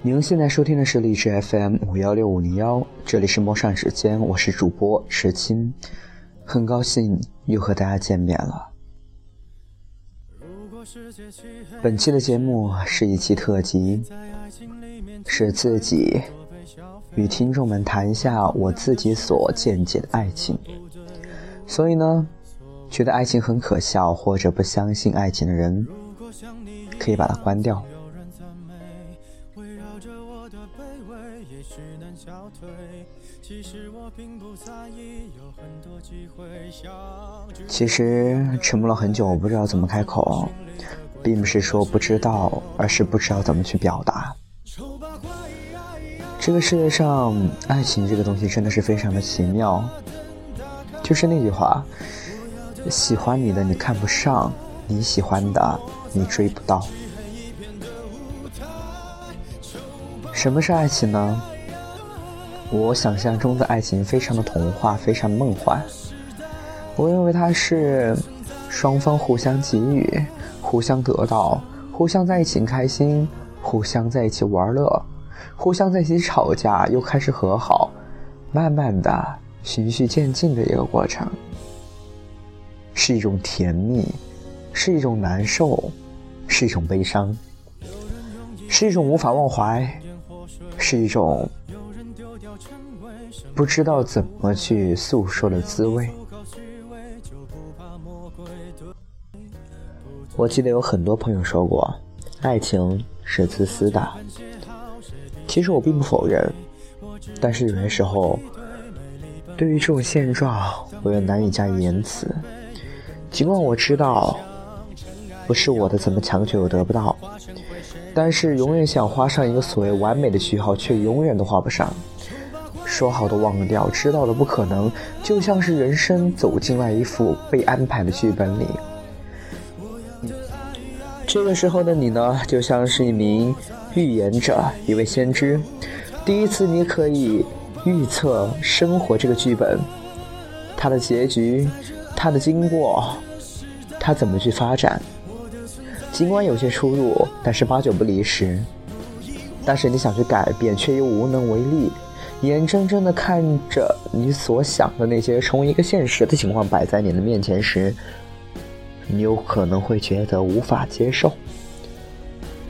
您现在收听的是荔枝 FM 五幺六五零幺，这里是陌上指尖，我是主播石青，很高兴又和大家见面了。本期的节目是一期特辑，是自己与听众们谈一下我自己所见解的爱情。所以呢，觉得爱情很可笑或者不相信爱情的人，可以把它关掉。其实沉默了很久，我不知道怎么开口，并不是说不知道，而是不知道怎么去表达。这个世界上，爱情这个东西真的是非常的奇妙。就是那句话，喜欢你的你看不上，你喜欢的你追不到。什么是爱情呢？我想象中的爱情非常的童话，非常梦幻。我认为它是双方互相给予、互相得到、互相在一起开心、互相在一起玩乐、互相在一起吵架又开始和好，慢慢的循序渐进的一个过程。是一种甜蜜，是一种难受，是一种悲伤，是一种无法忘怀，是一种。不知道怎么去诉说的滋味。我记得有很多朋友说过，爱情是自私的。其实我并不否认，但是有些时候，对于这种现状，我也难以加以言辞。尽管我知道，不是我的，怎么强求又得不到，但是永远想画上一个所谓完美的句号，却永远都画不上。说好的忘掉，知道的不可能，就像是人生走进了一副被安排的剧本里。这个时候的你呢，就像是一名预言者，一位先知。第一次，你可以预测生活这个剧本，它的结局，它的经过，它怎么去发展。尽管有些出入，但是八九不离十。但是你想去改变，却又无能为力。眼睁睁的看着你所想的那些成为一个现实的情况摆在你的面前时，你有可能会觉得无法接受。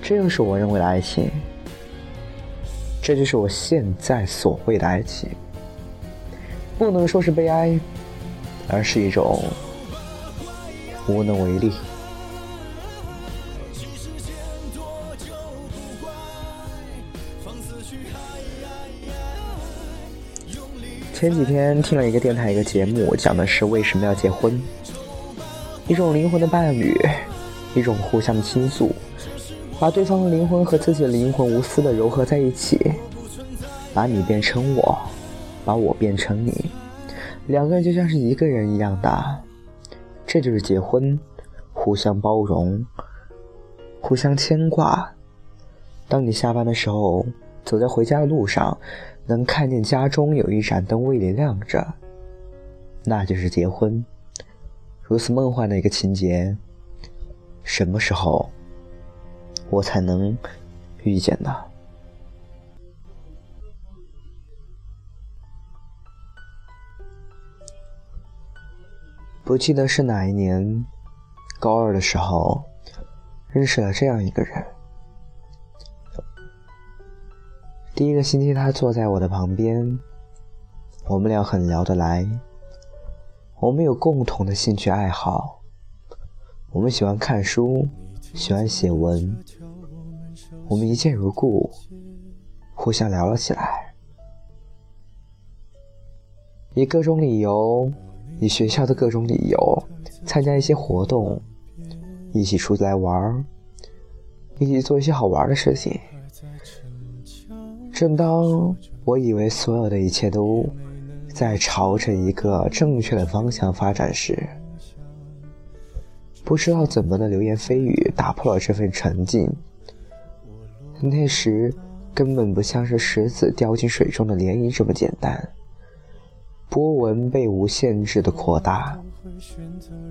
这就是我认为的爱情，这就是我现在所谓的爱情。不能说是悲哀，而是一种无能为力。前几天听了一个电台一个节目，讲的是为什么要结婚，一种灵魂的伴侣，一种互相的倾诉，把对方的灵魂和自己的灵魂无私的糅合在一起，把你变成我，把我变成你，两个人就像是一个人一样的，这就是结婚，互相包容，互相牵挂。当你下班的时候，走在回家的路上。能看见家中有一盏灯为你亮着，那就是结婚。如此梦幻的一个情节，什么时候我才能遇见呢？不记得是哪一年，高二的时候，认识了这样一个人。第一个星期，他坐在我的旁边，我们俩很聊得来。我们有共同的兴趣爱好，我们喜欢看书，喜欢写文。我们一见如故，互相聊了起来，以各种理由，以学校的各种理由，参加一些活动，一起出来玩一起做一些好玩的事情。正当我以为所有的一切都在朝着一个正确的方向发展时，不知道怎么的流言蜚语打破了这份沉静。那时根本不像是石子掉进水中的涟漪这么简单，波纹被无限制的扩大，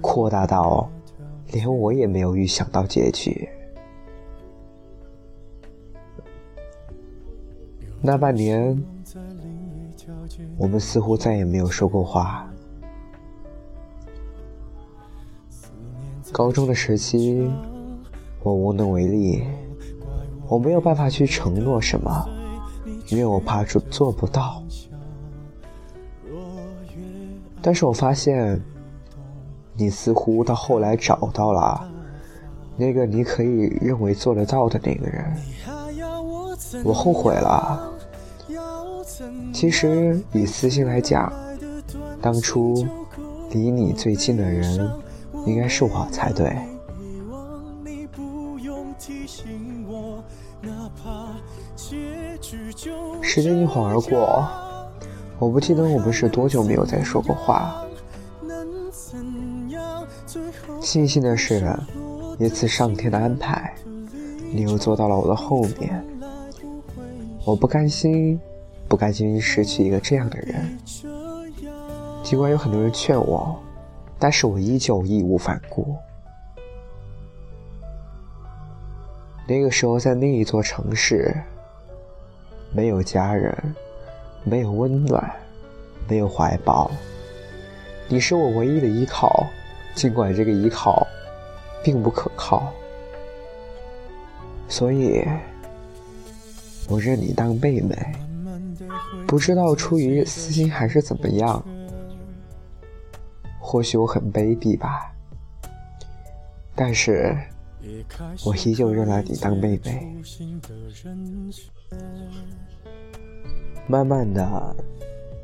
扩大到连我也没有预想到结局。那半年，我们似乎再也没有说过话。高中的时期，我无能为力，我没有办法去承诺什么，因为我怕做做不到。但是我发现，你似乎到后来找到了那个你可以认为做得到的那个人。我后悔了。其实以私心来讲，当初离你最近的人。应该是我才对。时间一晃而过，我不记得我们是多久没有再说过话。庆幸的是，一次上天的安排，你又坐到了我的后面。我不甘心，不甘心失去一个这样的人。尽管有很多人劝我。但是我依旧义无反顾。那个时候，在另一座城市，没有家人，没有温暖，没有怀抱。你是我唯一的依靠，尽管这个依靠并不可靠。所以，我认你当妹妹。不知道出于私心还是怎么样。或许我很卑鄙吧，但是我依旧认了你当妹妹。慢慢的，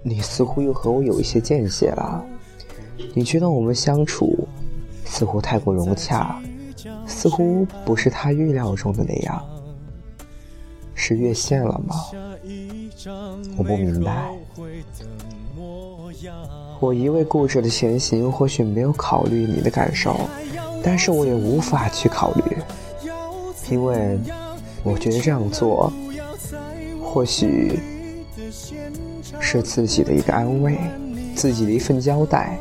你似乎又和我有一些间隙了。你觉得我们相处似乎太过融洽，似乎不是他预料中的那样。是越线了吗？我不明白。我一味固执的前行，或许没有考虑你的感受，但是我也无法去考虑，因为我觉得这样做，或许是自己的一个安慰，自己的一份交代。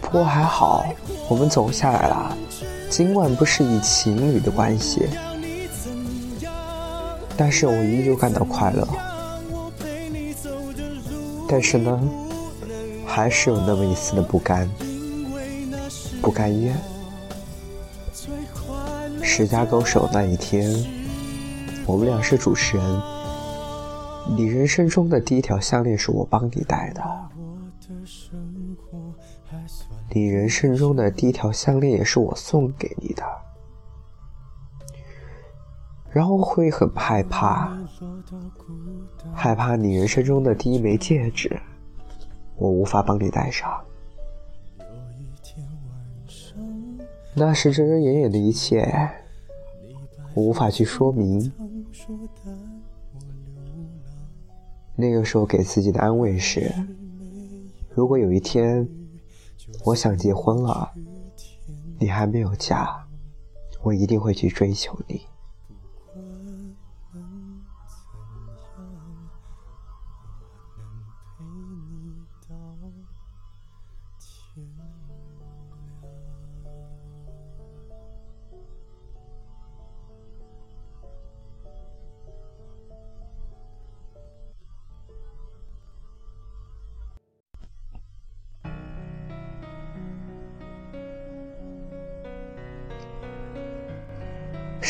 不过还好，我们走下来了，尽管不是以情侣的关系，但是我依旧感到快乐。但是呢，还是有那么一丝的不甘，不甘愿。十家勾手那一天，我们俩是主持人。你人生中的第一条项链是我帮你戴的，你人生中的第一条项链也是我送给你的。然后会很害怕，害怕你人生中的第一枚戒指，我无法帮你戴上。那是遮遮掩掩的一切，我无法去说明。那个时候给自己的安慰是：如果有一天我想结婚了，你还没有嫁，我一定会去追求你。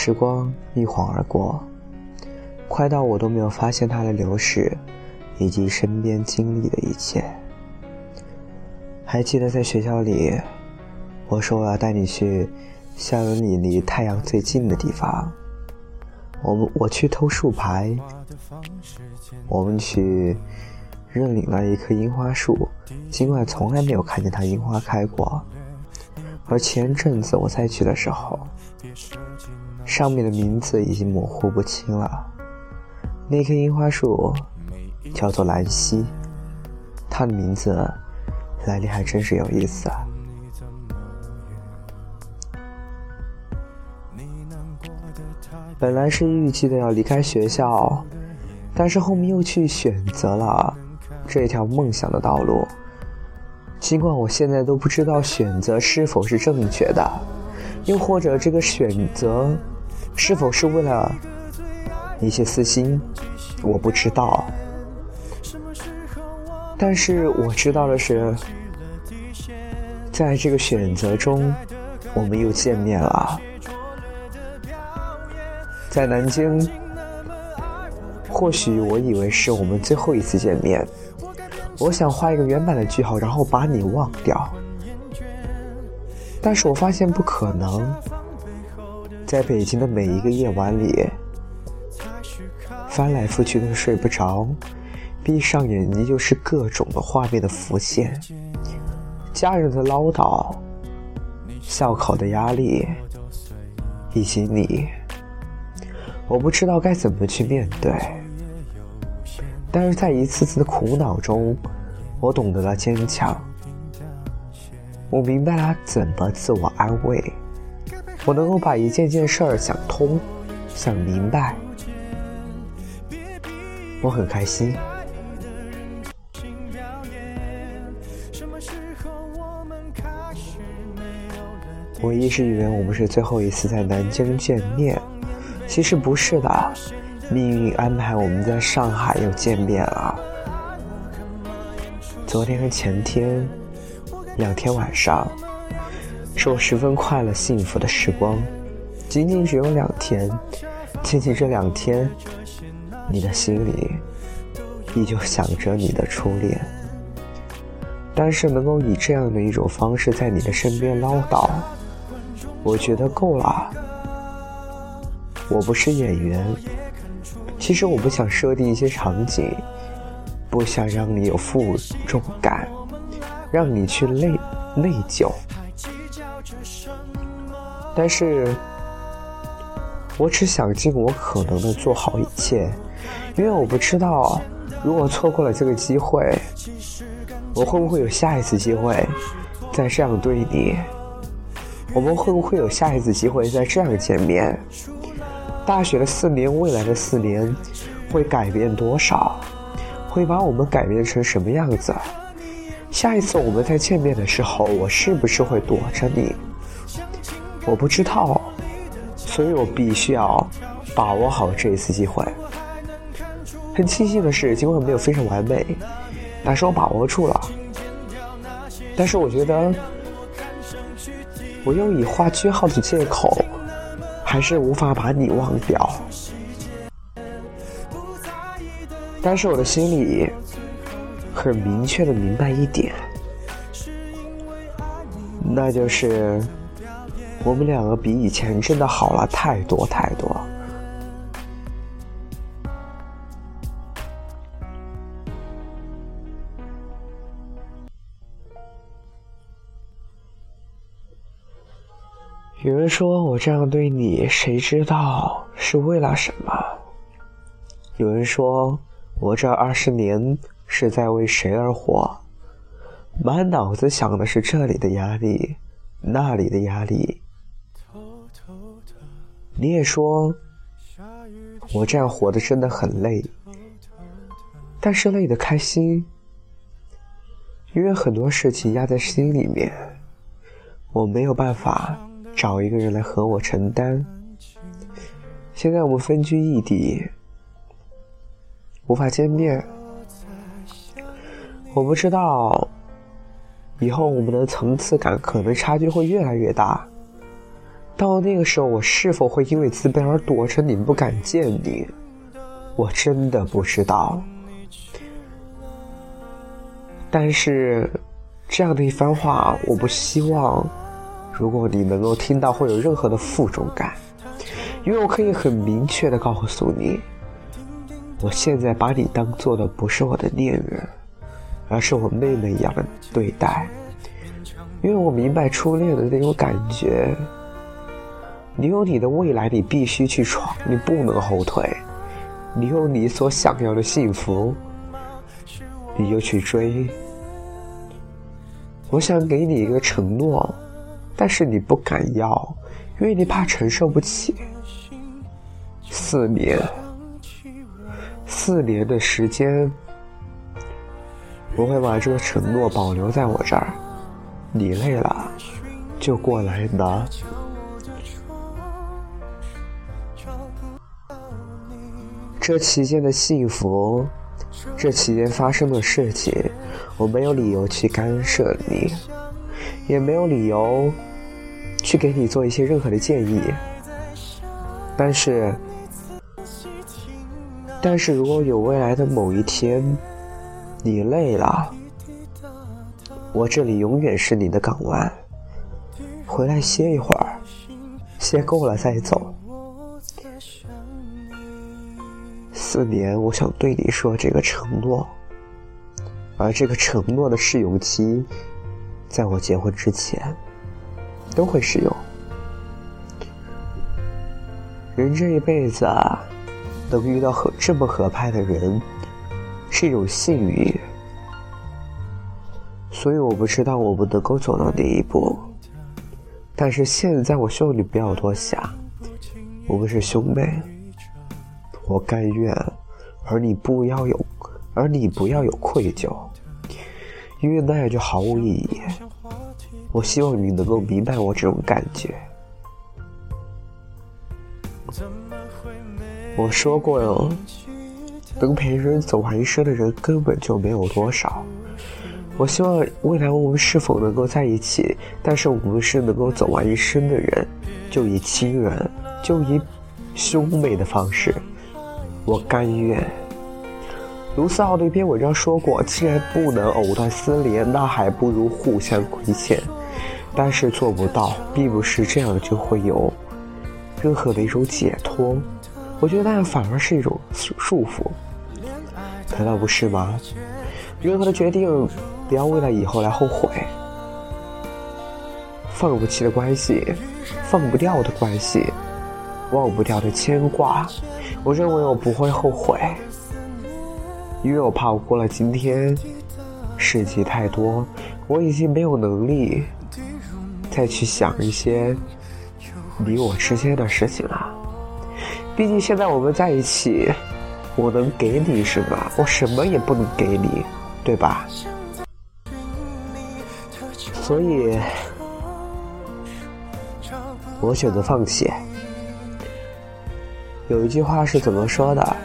时光一晃而过，快到我都没有发现它的流逝，以及身边经历的一切。还记得在学校里，我说我要带你去校园里离太阳最近的地方。我们我去偷树牌，我们去认领了一棵樱花树，尽管从来没有看见它樱花开过。而前阵子我再去的时候。上面的名字已经模糊不清了。那棵樱花树叫做兰溪，它的名字来历还真是有意思啊。本来是预计的要离开学校，但是后面又去选择了这条梦想的道路。尽管我现在都不知道选择是否是正确的，又或者这个选择。是否是为了一些私心，我不知道。但是我知道的是，在这个选择中，我们又见面了。在南京，或许我以为是我们最后一次见面。我想画一个圆满的句号，然后把你忘掉。但是我发现不可能。在北京的每一个夜晚里，翻来覆去都睡不着，闭上眼睛就是各种的画面的浮现，家人的唠叨，校考的压力，以及你，我不知道该怎么去面对。但是在一次次的苦恼中，我懂得了坚强，我明白了怎么自我安慰。我能够把一件件事儿想通、想明白，我很开心。我一直以为我们是最后一次在南京见面，其实不是的，命运安排我们在上海又见面了。昨天和前天两天晚上。是我十分快乐、幸福的时光，仅仅只有两天。仅仅这两天，你的心里依旧想着你的初恋。但是能够以这样的一种方式在你的身边唠叨，我觉得够了。我不是演员，其实我不想设定一些场景，不想让你有负重感，让你去内内疚。但是，我只想尽我可能的做好一切，因为我不知道，如果错过了这个机会，我会不会有下一次机会再这样对你？我们会不会有下一次机会再这样见面？大学的四年，未来的四年，会改变多少？会把我们改变成什么样子？下一次我们再见面的时候，我是不是会躲着你？我不知道，所以我必须要把握好这一次机会。很庆幸的是，尽管没有非常完美，但是我把握住了。但是我觉得，我用以画句号的借口，还是无法把你忘掉。但是我的心里很明确的明白一点，那就是。我们两个比以前真的好了太多太多。有人说我这样对你，谁知道是为了什么？有人说我这二十年是在为谁而活？满脑子想的是这里的压力，那里的压力。你也说，我这样活的真的很累，但是累的开心，因为很多事情压在心里面，我没有办法找一个人来和我承担。现在我们分居异地，无法见面，我不知道以后我们的层次感可能差距会越来越大。到那个时候，我是否会因为自卑而躲着你，不敢见你？我真的不知道。但是，这样的一番话，我不希望，如果你能够听到，会有任何的负重感，因为我可以很明确的告诉你，我现在把你当做的不是我的恋人，而是我妹妹一样的对待，因为我明白初恋的那种感觉。你有你的未来，你必须去闯，你不能后退。你有你所想要的幸福，你就去追。我想给你一个承诺，但是你不敢要，因为你怕承受不起。四年，四年的时间，我会把这个承诺保留在我这儿。你累了，就过来拿。这期间的幸福，这期间发生的事情，我没有理由去干涉你，也没有理由去给你做一些任何的建议。但是，但是如果有未来的某一天，你累了，我这里永远是你的港湾，回来歇一会儿，歇够了再走。四年，我想对你说这个承诺，而这个承诺的试用期，在我结婚之前都会使用。人这一辈子啊，能遇到合这么合拍的人，是一种幸运。所以我不知道我们能够走到哪一步，但是现在我希望你不要多想，我们是兄妹。我甘愿，而你不要有，而你不要有愧疚，因为那样就毫无意义。我希望你能够明白我这种感觉。我说过哟，能陪人走完一生的人根本就没有多少。我希望未来我们是否能够在一起，但是我们是能够走完一生的人，就以亲人，就以兄妹的方式。我甘愿。卢思浩的一篇文章说过：“既然不能藕断丝连，那还不如互相亏欠。”但是做不到，并不是这样就会有任何的一种解脱。我觉得那样反而是一种束缚，难道不是吗？任何的决定，不要为了以后来后悔。放不弃的关系，放不掉的关系，忘不掉的牵挂。我认为我不会后悔，因为我怕我过了今天，事情太多，我已经没有能力再去想一些你我之间的事情了。毕竟现在我们在一起，我能给你什么？我什么也不能给你，对吧？所以，我选择放弃。有一句话是怎么说的？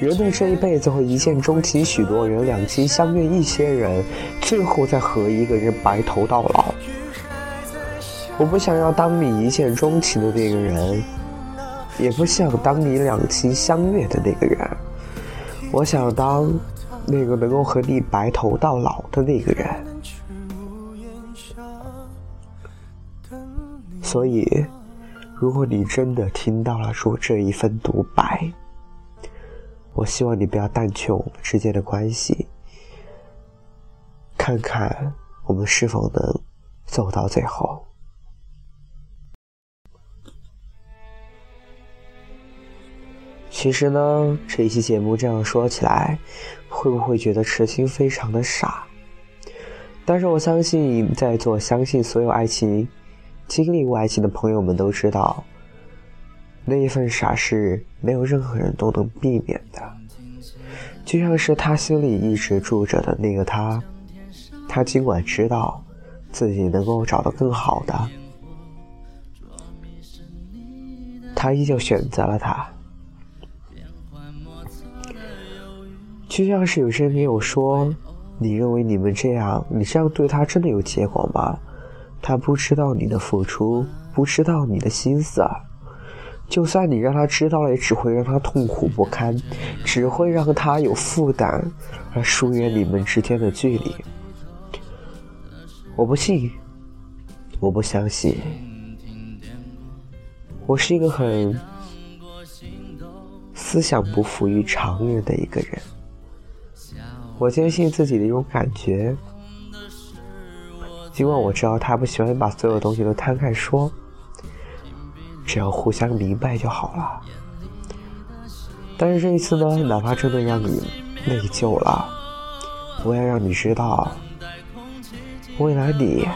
人的这一辈子会一见钟情许多人，两情相悦一些人，最后再和一个人白头到老。我不想要当你一见钟情的那个人，也不想当你两情相悦的那个人，我想当那个能够和你白头到老的那个人。所以。如果你真的听到了说这一份独白，我希望你不要淡却我们之间的关系，看看我们是否能走到最后。其实呢，这一期节目这样说起来，会不会觉得痴心非常的傻？但是我相信，在座相信所有爱情。经历过爱情的朋友们都知道，那一份傻是没有任何人都能避免的。就像是他心里一直住着的那个他，他尽管知道自己能够找到更好的，他依旧选择了他。就像是有些人跟我说：“你认为你们这样，你这样对他真的有结果吗？”他不知道你的付出，不知道你的心思啊！就算你让他知道了，也只会让他痛苦不堪，只会让他有负担，而疏远你们之间的距离。我不信，我不相信。我是一个很思想不符于常人的一个人，我坚信自己的一种感觉。尽管我知道他不喜欢把所有东西都摊开说，只要互相明白就好了。但是这一次呢，哪怕真的让你内疚了，我也让你知道，为了你，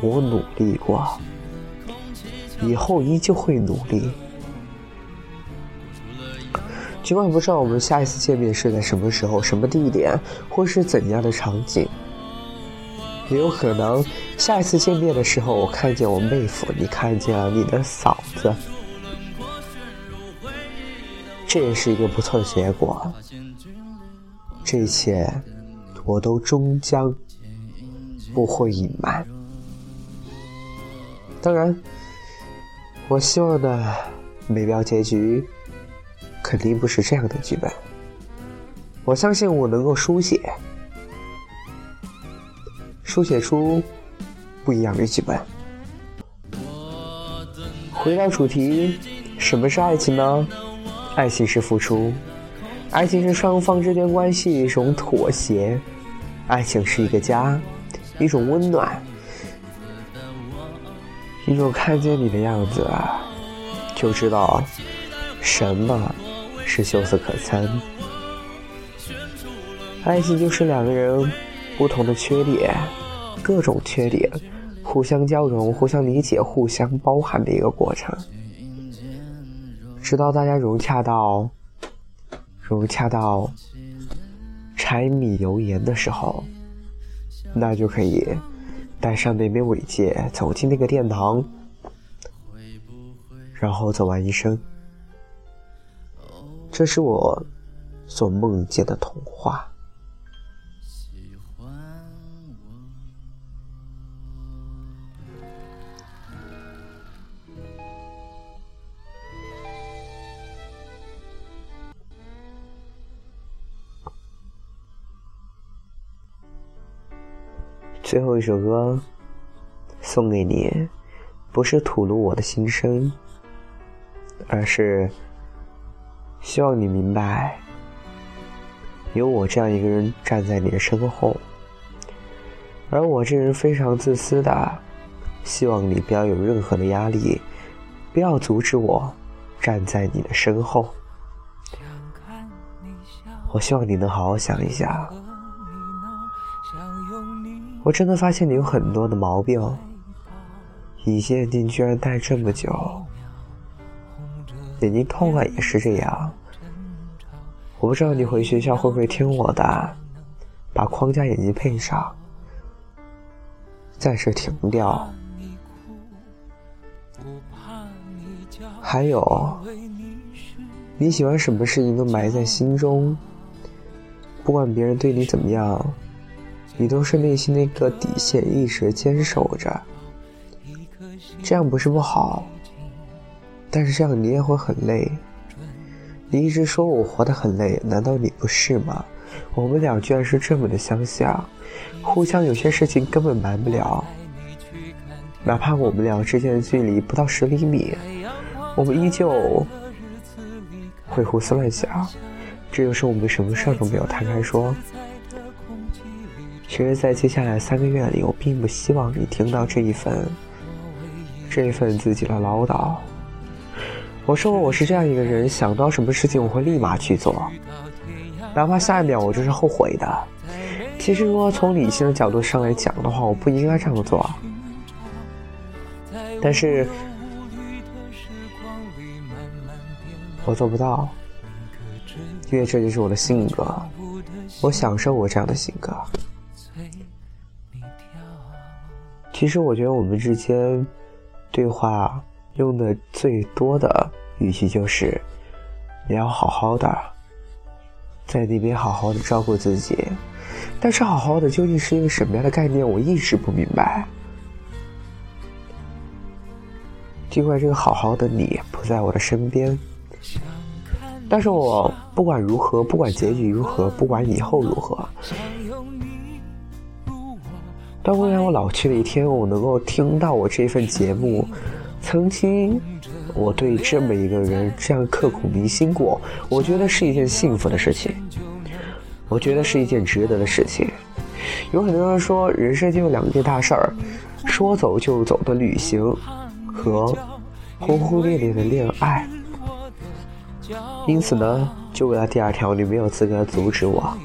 我努力过，以后依旧会努力。尽管不知道我们下一次见面是在什么时候、什么地点，或是怎样的场景。也有可能，下一次见面的时候，我看见我妹夫，你看见了你的嫂子。这也是一个不错的结果。这一切，我都终将不会隐瞒。当然，我希望的美妙结局，肯定不是这样的剧本。我相信我能够书写，书写出不一样的剧本。回到主题，什么是爱情呢？爱情是付出，爱情是双方之间关系一种妥协，爱情是一个家，一种温暖，一种看见你的样子，就知道什么是秀色可餐。爱情就是两个人不同的缺点，各种缺点，互相交融、互相理解、互相包含的一个过程。直到大家融洽到融洽到柴米油盐的时候，那就可以带上那枚尾戒，走进那个殿堂，然后走完一生。这是我所梦见的童话。最后一首歌送给你，不是吐露我的心声，而是希望你明白，有我这样一个人站在你的身后，而我这人非常自私的，希望你不要有任何的压力，不要阻止我站在你的身后。我希望你能好好想一想。我真的发现你有很多的毛病，隐形眼镜居然戴这么久，眼睛痛了也是这样。我不知道你回学校会不会听我的，把框架眼镜配上，暂时停掉。还有，你喜欢什么事情都埋在心中，不管别人对你怎么样。你都是内心那个底线，一直坚守着，这样不是不好，但是这样你也会很累。你一直说我活得很累，难道你不是吗？我们俩居然是这么的相像，互相有些事情根本瞒不了，哪怕我们俩之间的距离不到十厘米，我们依旧会胡思乱想。这就是我们什么事儿都没有摊开说。其实，在接下来三个月里，我并不希望你听到这一份，这一份自己的唠叨。我说过，我是这样一个人，想到什么事情，我会立马去做，哪怕下一秒我就是后悔的。其实，如果从理性的角度上来讲的话，我不应该这样做，但是，我做不到，因为这就是我的性格，我享受我这样的性格。其实我觉得我们之间对话用的最多的语气就是“你要好好的，在那边好好的照顾自己”，但是“好好的”究竟是一个什么样的概念，我一直不明白。尽管这个“好好的”你不在我的身边，但是我不管如何，不管结局如何，不管以后如何。但未来我老去的一天，我能够听到我这份节目，曾经我对这么一个人这样刻骨铭心过，我觉得是一件幸福的事情，我觉得是一件值得的事情。有很多人说，人生就有两件大事儿：说走就走的旅行和轰轰烈烈的恋爱。因此呢，就为了第二条，你没有资格阻止我。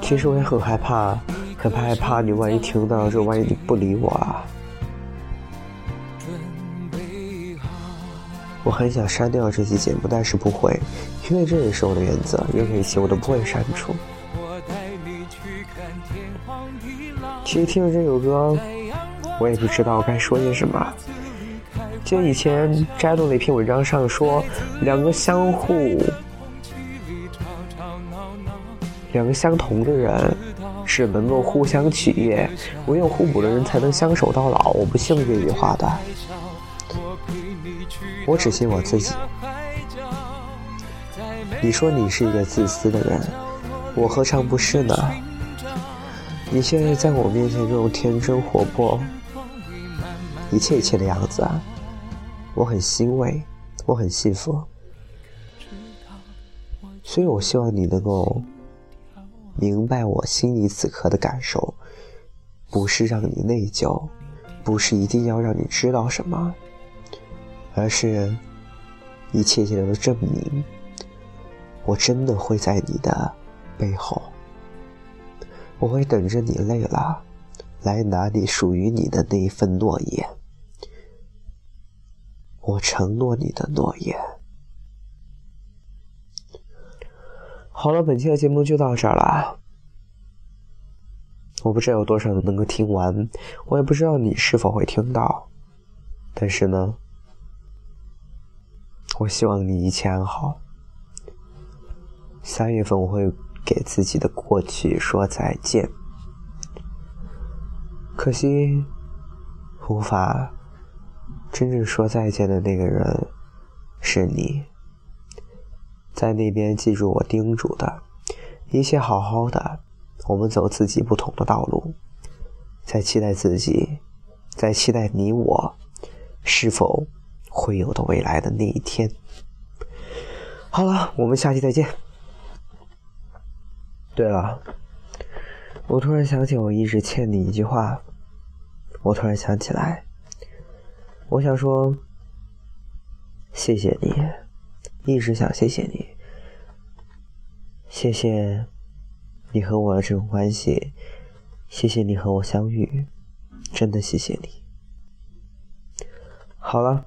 其实我也很害怕，很害怕你万一听到这，万一你不理我啊！我很想删掉这期节目，但是不会，因为这也是我的原则，任何一期我都不会删除。其实听了这首歌，我也不知道该说些什么。就以前摘录的一篇文章上说，两个相互、两个相同的人是能够互相取悦，唯有互补的人才能相守到老。我不信这句话的，我只信我自己。你说你是一个自私的人，我何尝不是呢？你现在在我面前这种天真活泼、一切一切的样子啊！我很欣慰，我很幸福，所以我希望你能够明白我心里此刻的感受，不是让你内疚，不是一定要让你知道什么，而是一切一切的证明，我真的会在你的背后，我会等着你累了，来拿你属于你的那一份诺言。我承诺你的诺言。好了，本期的节目就到这儿了。我不知道有多少人能够听完，我也不知道你是否会听到。但是呢，我希望你一切安好。三月份我会给自己的过去说再见，可惜无法。真正说再见的那个人是你，在那边记住我叮嘱的，一切好好的，我们走自己不同的道路，在期待自己，在期待你我是否会有的未来的那一天。好了，我们下期再见。对了，我突然想起我一直欠你一句话，我突然想起来。我想说，谢谢你，一直想谢谢你，谢谢你和我的这种关系，谢谢你和我相遇，真的谢谢你。好了，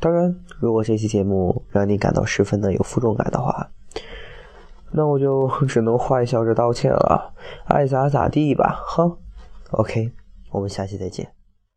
当然，如果这期节目让你感到十分的有负重感的话，那我就 只能坏笑着道歉了，爱咋咋地吧，哼。OK，我们下期再见。